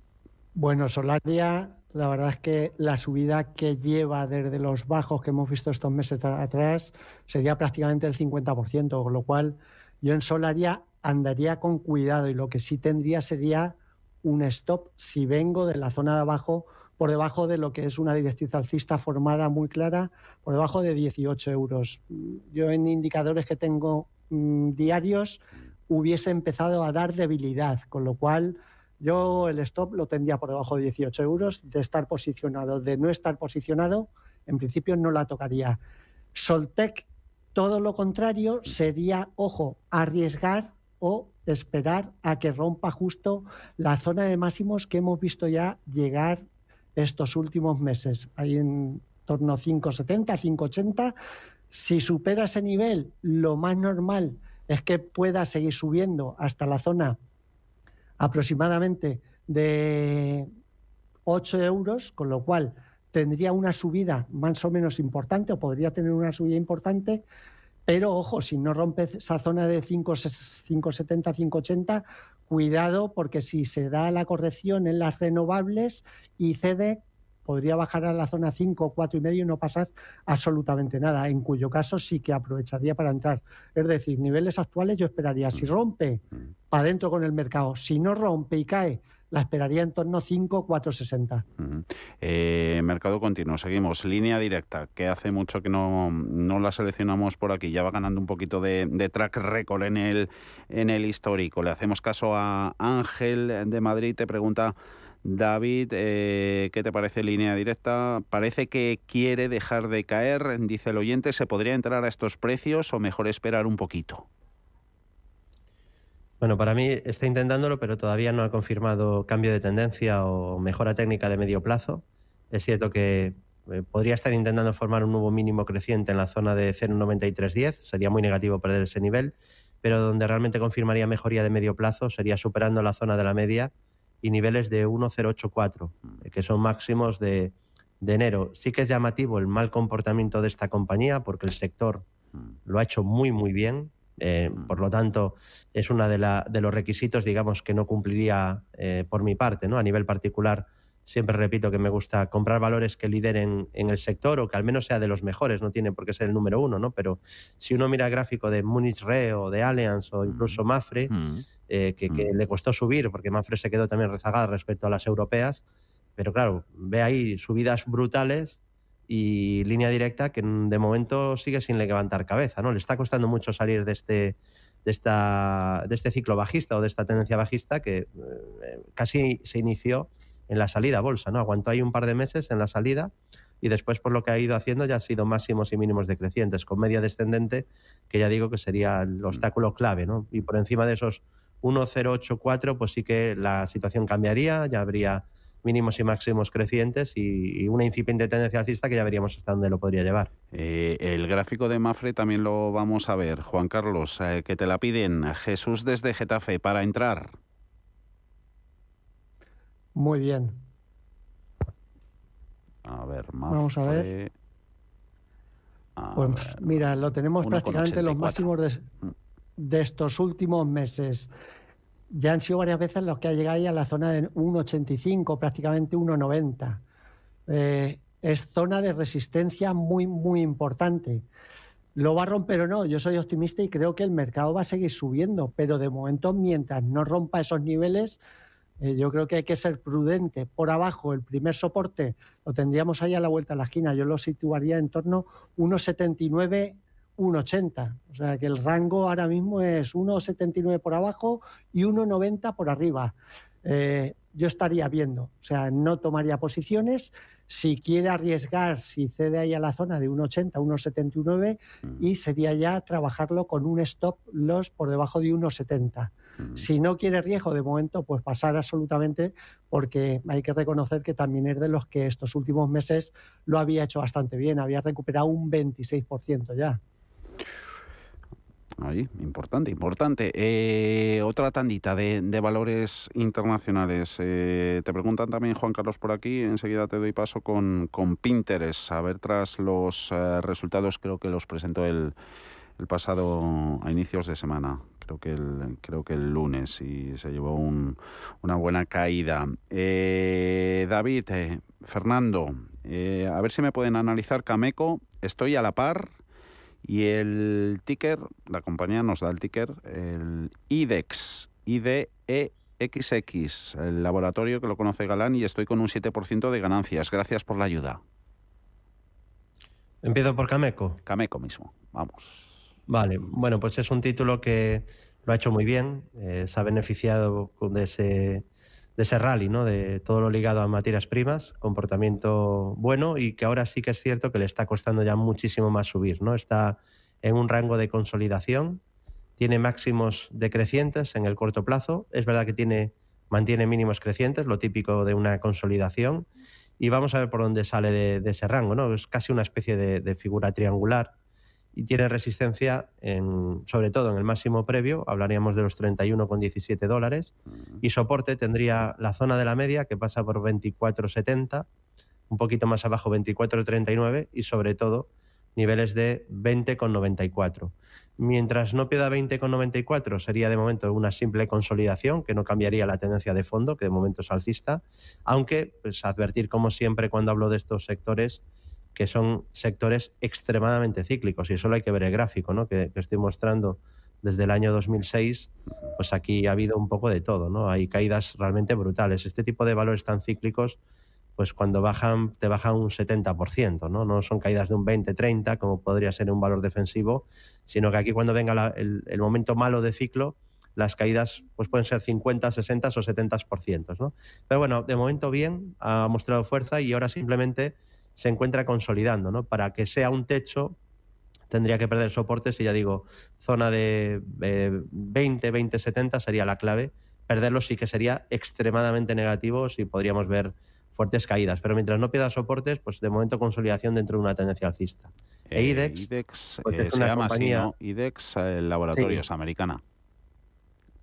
Bueno, Solaria la verdad es que la subida que lleva desde los bajos que hemos visto estos meses atrás sería prácticamente el 50%, con lo cual yo en Solaria andaría con cuidado y lo que sí tendría sería un stop si vengo de la zona de abajo por debajo de lo que es una directriz alcista formada muy clara, por debajo de 18 euros. Yo en indicadores que tengo mmm, diarios hubiese empezado a dar debilidad, con lo cual yo el stop lo tendría por debajo de 18 euros, de estar posicionado, de no estar posicionado, en principio no la tocaría. Soltec, todo lo contrario, sería, ojo, arriesgar o esperar a que rompa justo la zona de máximos que hemos visto ya llegar estos últimos meses, ahí en torno a 5,70, 5,80. Si supera ese nivel, lo más normal es que pueda seguir subiendo hasta la zona aproximadamente de 8 euros, con lo cual tendría una subida más o menos importante o podría tener una subida importante, pero ojo, si no rompe esa zona de 5,70, 5,80, cuidado porque si se da la corrección en las renovables y cede, podría bajar a la zona 5, 4 y medio y no pasar absolutamente nada, en cuyo caso sí que aprovecharía para entrar. Es decir, niveles actuales yo esperaría, si rompe, para adentro con el mercado, si no rompe y cae, la esperaría en torno a 5, 4,60. Uh -huh. eh, mercado continuo, seguimos. Línea directa, que hace mucho que no, no la seleccionamos por aquí. Ya va ganando un poquito de, de, track record en el, en el histórico. Le hacemos caso a Ángel de Madrid, te pregunta... David, eh, ¿qué te parece línea directa? Parece que quiere dejar de caer, dice el oyente. ¿Se podría entrar a estos precios o mejor esperar un poquito? Bueno, para mí está intentándolo, pero todavía no ha confirmado cambio de tendencia o mejora técnica de medio plazo. Es cierto que eh, podría estar intentando formar un nuevo mínimo creciente en la zona de 0,9310. Sería muy negativo perder ese nivel, pero donde realmente confirmaría mejoría de medio plazo sería superando la zona de la media y niveles de 1,084, eh, que son máximos de, de enero. Sí que es llamativo el mal comportamiento de esta compañía porque el sector lo ha hecho muy, muy bien. Eh, por lo tanto, es uno de, de, los requisitos, digamos, que no cumpliría eh, por mi parte. ¿no? A nivel particular, siempre repito que me gusta comprar valores que lideren en el sector o que al menos sea de los mejores, no tiene por qué ser el número uno, ¿no? Pero si uno mira el gráfico de Munich Re o de Allianz o incluso Mafre, eh, que, que le costó subir, porque Mafre se quedó también rezagada respecto a las europeas, pero claro, ve ahí subidas brutales y línea directa que de momento sigue sin levantar cabeza, ¿no? Le está costando mucho salir de este, de esta, de este ciclo bajista o de esta tendencia bajista que eh, casi se inició en la salida a bolsa, ¿no? Aguantó ahí un par de meses en la salida y después por lo que ha ido haciendo ya ha sido máximos y mínimos decrecientes, con media descendente, que ya digo que sería el obstáculo clave, ¿no? Y por encima de esos 1,084, pues sí que la situación cambiaría, ya habría mínimos y máximos crecientes y, una incipiente tendencia alcista que ya veríamos hasta dónde lo podría llevar. Eh, el gráfico de Mafre también lo vamos a ver. Juan Carlos, eh, que te la piden. Jesús desde Getafe para entrar. Muy bien. A ver, Mafre. Vamos a ver. pues mira, lo tenemos prácticamente los máximos de, mm. De estos últimos meses ya han sido varias veces los que ha llegado ahí a la zona de 1,85, prácticamente 1,90. Eh, es zona de resistencia muy, muy importante. ¿Lo va a romper o no? Yo soy optimista y creo que el mercado va a seguir subiendo, pero de momento, mientras no rompa esos niveles, eh, yo creo que hay que ser prudente. Por abajo, el primer soporte lo tendríamos ahí a la vuelta de la esquina. Yo lo situaría en torno a 1,79 1,80. O sea que el rango ahora mismo es 1,79 por abajo y 1,90 por arriba. Eh, yo estaría viendo, o sea, no tomaría posiciones. Si quiere arriesgar, si cede ahí a la zona de 1,80, 1,79 mm. y sería ya trabajarlo con un stop loss por debajo de 1,70. Mm. Si no quiere riesgo de momento, pues pasar absolutamente, porque hay que reconocer que también es de los que estos últimos meses lo había hecho bastante bien, había recuperado un 26% ya. Ahí, importante, importante. Eh, otra tandita de, valores internacionales. Eh, te preguntan también, Juan Carlos, por aquí. Enseguida te doy paso con, con Pinterest. A ver, tras los eh, resultados, creo que los presentó el, el, pasado a inicios de semana. Creo que el, creo que el lunes y se llevó una buena caída. David, Fernando, a ver si me pueden analizar Cameco. Estoy a la par y el ticker, la compañía nos da el ticker, el IDEX, IDEXX, el laboratorio que lo conoce Galán y estoy con un 7% de ganancias. Gracias por la ayuda. Empiezo por Cameco. Cameco mismo, vamos. Vale, bueno, pues es un título que lo ha hecho muy bien, eh, se ha beneficiado de ese de ese rally, ¿no? de todo lo ligado a materias primas, comportamiento bueno y que ahora sí que es cierto que le está costando ya muchísimo más subir. ¿no? Está en un rango de consolidación, tiene máximos decrecientes en el corto plazo, es verdad que tiene, mantiene mínimos crecientes, lo típico de una consolidación, y vamos a ver por dónde sale de, ese rango. ¿no? Es casi una especie de figura triangular y tiene resistencia en, sobre todo en el máximo previo, hablaríamos de los 31,17 dólares, y soporte tendría la zona de la media que pasa por 24,70, un poquito más abajo 24,39 y sobre todo niveles de 20,94. Mientras no pierda 20,94 sería de momento una simple consolidación que no cambiaría la tendencia de fondo, que de momento es alcista, aunque pues advertir como siempre cuando hablo de estos sectores que son sectores extremadamente cíclicos y solo hay que ver el gráfico ¿no? que, estoy mostrando desde el año 2006, pues aquí ha habido un poco de todo, ¿no? Hay caídas realmente brutales. Este tipo de valores tan cíclicos, pues cuando bajan, te bajan un 70%, ¿no? No son caídas de un 20, 30, como podría ser un valor defensivo, sino que aquí cuando venga el, el, momento malo de ciclo, las caídas pues pueden ser 50, 60 o 70%, ¿no? Pero bueno, de momento bien, ha mostrado fuerza y ahora simplemente se encuentra consolidando, ¿no? Para que sea un techo, tendría que perder soportes y ya digo, zona de 20, 20, 70 sería la clave. Perderlo sí que sería extremadamente negativo si podríamos ver fuertes caídas, pero mientras no pierda soportes, pues de momento consolidación dentro de una tendencia alcista. e eh, IDEX, IDEX pues eh, se llama compañía... así, ¿no? IDEX eh, Laboratorios Americana.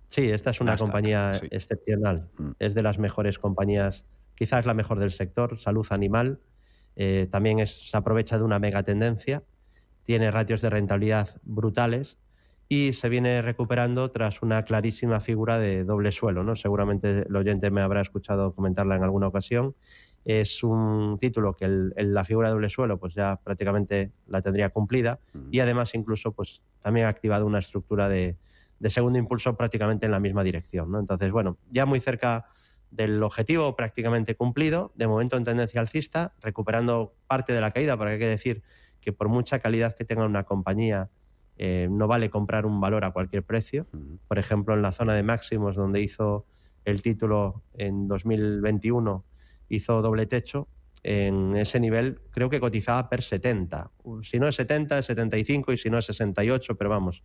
Sí, esta es una compañía excepcional. Mm. Es de las mejores compañías, quizás la mejor del sector, salud animal. También es, se aprovecha de una mega tendencia, tiene ratios de rentabilidad brutales y se viene recuperando tras una clarísima figura de doble suelo. ¿no? Seguramente el oyente me habrá escuchado comentarla en alguna ocasión. Es un título que la figura de doble suelo pues ya prácticamente la tendría cumplida y además incluso pues también ha activado una estructura de, segundo impulso prácticamente en la misma dirección. ¿no? Entonces, bueno, ya muy cerca del objetivo prácticamente cumplido, de momento en tendencia alcista, recuperando parte de la caída, porque hay que decir que por mucha calidad que tenga una compañía, eh, no vale comprar un valor a cualquier precio. Por ejemplo, en la zona de máximos donde hizo el título en 2021, hizo doble techo, en ese nivel creo que cotizaba per 70. Si no es 70, es 75 y si no es 68, pero vamos,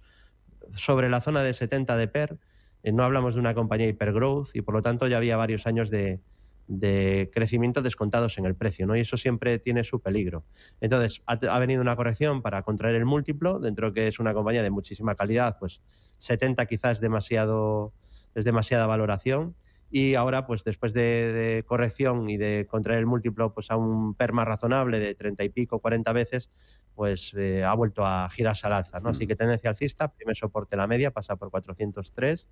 sobre la zona de 70 de PER, no hablamos de una compañía hipergrowth y por lo tanto ya había varios años de, de crecimiento descontados en el precio, ¿no? Y eso siempre tiene su peligro. Entonces, ha, venido una corrección para contraer el múltiplo, dentro que es una compañía de muchísima calidad, pues 70 quizás es demasiado es demasiada valoración y ahora pues después de, corrección y de contraer el múltiplo pues a un PER más razonable de 30 y pico, 40 veces, pues eh, ha vuelto a girarse al alza, ¿no? Así mm. que tendencia alcista, primer soporte la media pasa por 403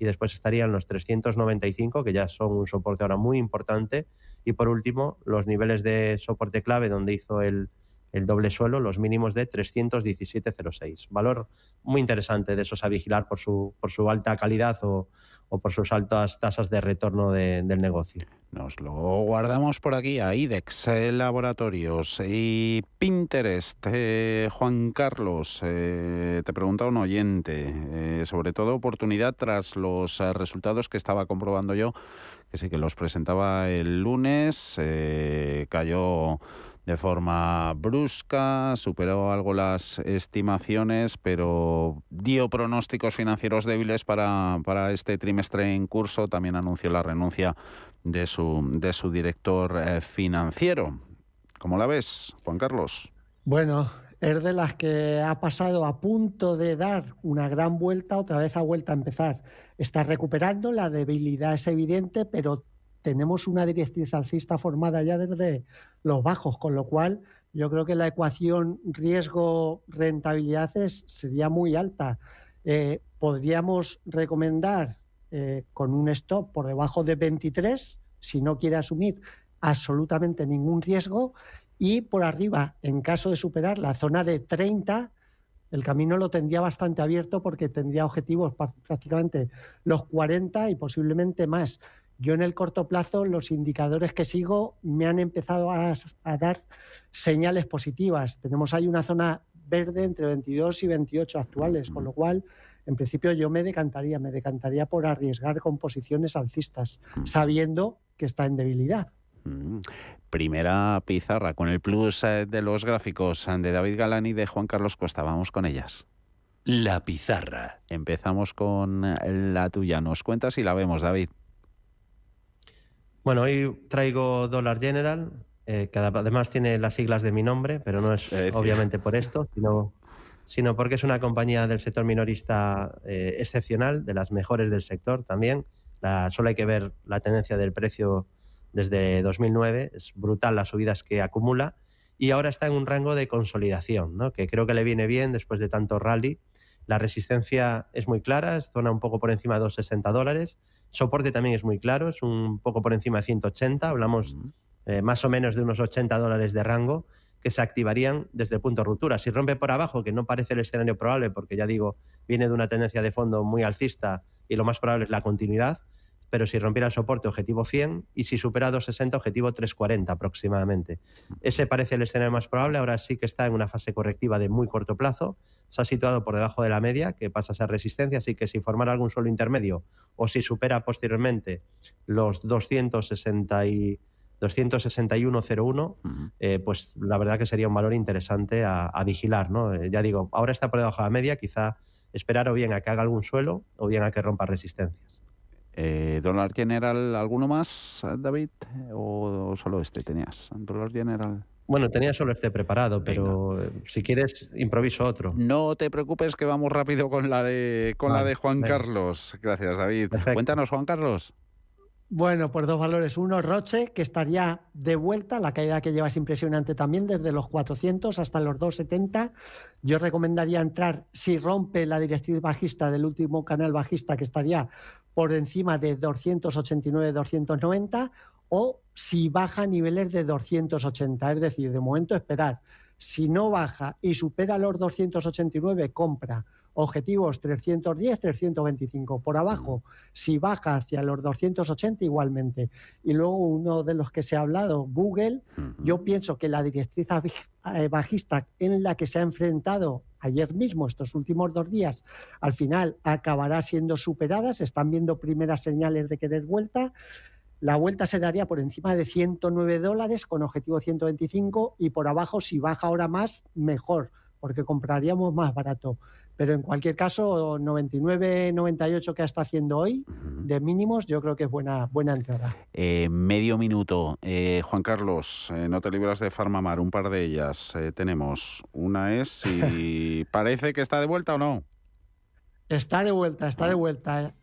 y después estarían los 395, que ya son un soporte ahora muy importante. Y por último, los niveles de soporte clave donde hizo el, el doble suelo, los mínimos de 317,06. Valor muy interesante de esos a vigilar por su, por su alta calidad o, o por sus altas tasas de retorno del negocio. Nos lo guardamos por aquí a IDEX eh, Laboratorios y Pinterest. Eh, Juan Carlos, eh, te pregunta un oyente, sobre todo oportunidad tras los resultados que estaba comprobando yo, que sí que los presentaba el lunes, cayó de forma brusca, superó algo las estimaciones, pero dio pronósticos financieros débiles para, para este trimestre en curso. También anunció la renuncia de su, de su director eh, financiero. ¿Cómo la ves, Juan Carlos? Bueno, es de las que ha pasado a punto de dar una gran vuelta, otra vez ha vuelto a empezar. Está recuperando, la debilidad es evidente, pero tenemos una directriz alcista formada ya desde los bajos, con lo cual yo creo que la ecuación riesgo-rentabilidad sería muy alta. Eh, podríamos recomendar eh, con un stop por debajo de 23, si no quiere asumir absolutamente ningún riesgo, y por arriba, en caso de superar la zona de 30, el camino lo tendría bastante abierto porque tendría objetivos prácticamente los 40 y posiblemente más. Yo en el corto plazo los indicadores que sigo me han empezado a, dar señales positivas. Tenemos ahí una zona verde entre 22 y 28 actuales, con lo cual en principio yo me decantaría, me decantaría por arriesgar con posiciones alcistas, sabiendo que está en debilidad. Mm. Primera pizarra con el plus eh, de los gráficos eh, de David Galán y de Juan Carlos Costa. Vamos con ellas. La pizarra. Empezamos con eh, la tuya. Nos cuentas y la vemos, David. Bueno, hoy traigo Dollar General, eh, que además tiene las siglas de mi nombre, pero no es obviamente por esto, sino, sino porque es una compañía del sector minorista eh, excepcional, de las mejores del sector también. La, solo hay que ver la tendencia del precio desde 2009, es brutal las subidas que acumula y ahora está en un rango de consolidación, ¿no? que creo que le viene bien después de tanto rally. La resistencia es muy clara, es zona un poco por encima de 2,60 dólares Soporte también es muy claro, es un poco por encima de 180, hablamos eh, más o menos de unos 80 dólares de rango que se activarían desde el punto de ruptura. Si rompe por abajo, que no parece el escenario probable, porque ya digo, viene de una tendencia de fondo muy alcista y lo más probable es la continuidad, pero si rompiera el soporte, objetivo 100, y si supera 260, objetivo 340 aproximadamente. Ese parece el escenario más probable, ahora sí que está en una fase correctiva de muy corto plazo, se ha situado por debajo de la media, que pasa a ser resistencia, así que si formara algún suelo intermedio o si supera posteriormente los 260 y 261,01, eh, pues la verdad que sería un valor interesante a, vigilar. ¿no? Eh, ya digo, ahora está por debajo de la media, quizá esperar o bien a que haga algún suelo o bien a que rompa resistencias. Eh, ¿Dólar General alguno más, David? ¿O solo este tenías? ¿Dólar General? Bueno, tenía solo este preparado, pero si quieres improviso otro. No te preocupes que vamos rápido con la de con la de Juan Carlos. Gracias, David. Cuéntanos, Juan Carlos. Bueno, pues dos valores. Uno, Roche, que estaría de vuelta. La caída que lleva es impresionante también, desde los 400 hasta los 270. Yo recomendaría entrar si rompe la directriz bajista del último canal bajista, que estaría por encima de 289-290, o si baja a niveles de 280. Es decir, de momento esperad. Si no baja y supera los 289, compra objetivos 310, 325. Por abajo, si baja hacia los 280, igualmente. Y luego uno de los que se ha hablado, Google, yo pienso que la directriz eh, bajista en la que se ha enfrentado ayer mismo, estos últimos dos días, al final acabará siendo superada. Se están viendo primeras señales de querer vuelta. La vuelta se daría por encima de 109 dólares con objetivo 125 y por abajo, si baja ahora más, mejor, porque compraríamos más barato. Pero en cualquier caso, 99, 98 que está haciendo hoy, de mínimos, yo creo que es buena, buena entrada. Eh, medio minuto. Eh, Juan Carlos, eh, no te libras de Farmamar, un par de ellas tenemos. Una es si *laughs* parece que está de vuelta o no. Está de vuelta, está de vuelta.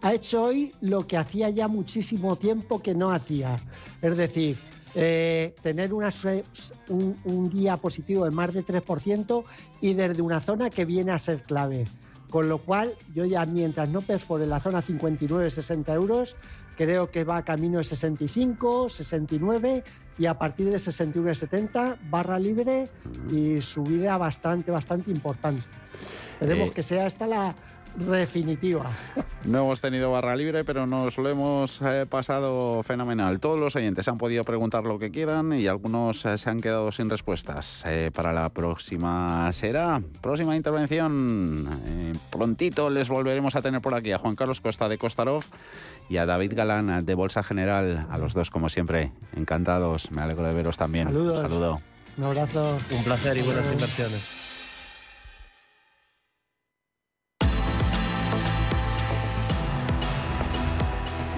Ha hecho hoy lo que hacía ya muchísimo tiempo que no hacía. Es decir, eh, tener una, un, día positivo de más de 3% y desde una zona que viene a ser clave. Con lo cual, yo ya mientras no perfore la zona 59-60 euros, creo que va camino de 65, 69 y a partir de 61-70 barra libre y subida bastante, bastante importante. Esperemos eh, que sea esta la, definitiva. No hemos tenido barra libre, pero nos lo hemos eh, pasado fenomenal. Todos los oyentes han podido preguntar lo que quieran y algunos eh, se han quedado sin respuestas. Eh, para la próxima será, próxima intervención, prontito les volveremos a tener por aquí a Juan Carlos Costa de Costarov y a David Galán de Bolsa General. A los dos, como siempre, encantados. Me alegro de veros también. Saludos. Un saludo. Un abrazo. Un placer y buenas inversiones.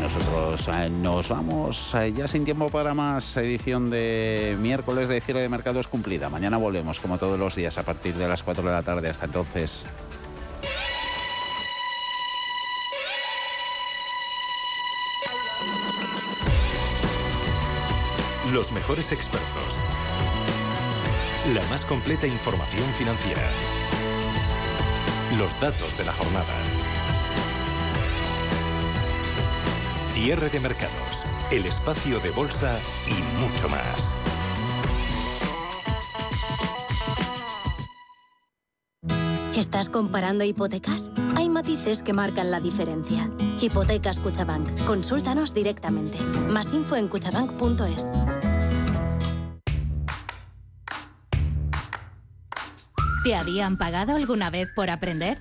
Nosotros eh, nos vamos eh, ya sin tiempo para más edición de miércoles de cierre de mercados cumplida. Mañana volvemos como todos los días a partir de las 4 de la tarde. Hasta entonces. Los mejores expertos. La más completa información financiera. Los datos de la jornada. Cierre de mercados, el espacio de bolsa y mucho más. ¿Estás comparando hipotecas? Hay matices que marcan la diferencia. Hipotecas Cuchabank. Consúltanos directamente. Más info en cuchabank.es. ¿Te habían pagado alguna vez por aprender?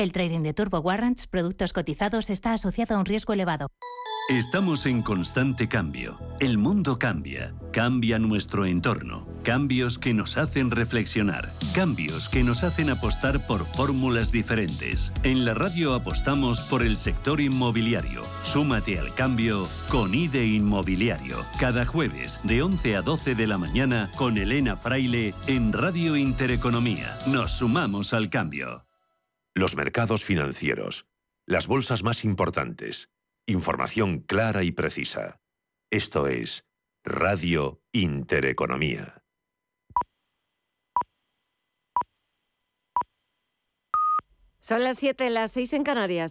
El trading de turbo warrants, productos cotizados, está asociado a un riesgo elevado. Estamos en constante cambio. El mundo cambia. Cambia nuestro entorno. Cambios que nos hacen reflexionar. Cambios que nos hacen apostar por fórmulas diferentes. En la radio apostamos por el sector inmobiliario. Súmate al cambio con IDE Inmobiliario. Cada jueves de 11 a 12 de la mañana con Elena Fraile en Radio Intereconomía. Nos sumamos al cambio. Los mercados financieros. Las bolsas más importantes. Información clara y precisa. Esto es Radio Intereconomía. Son las 7, las 6 en Canarias.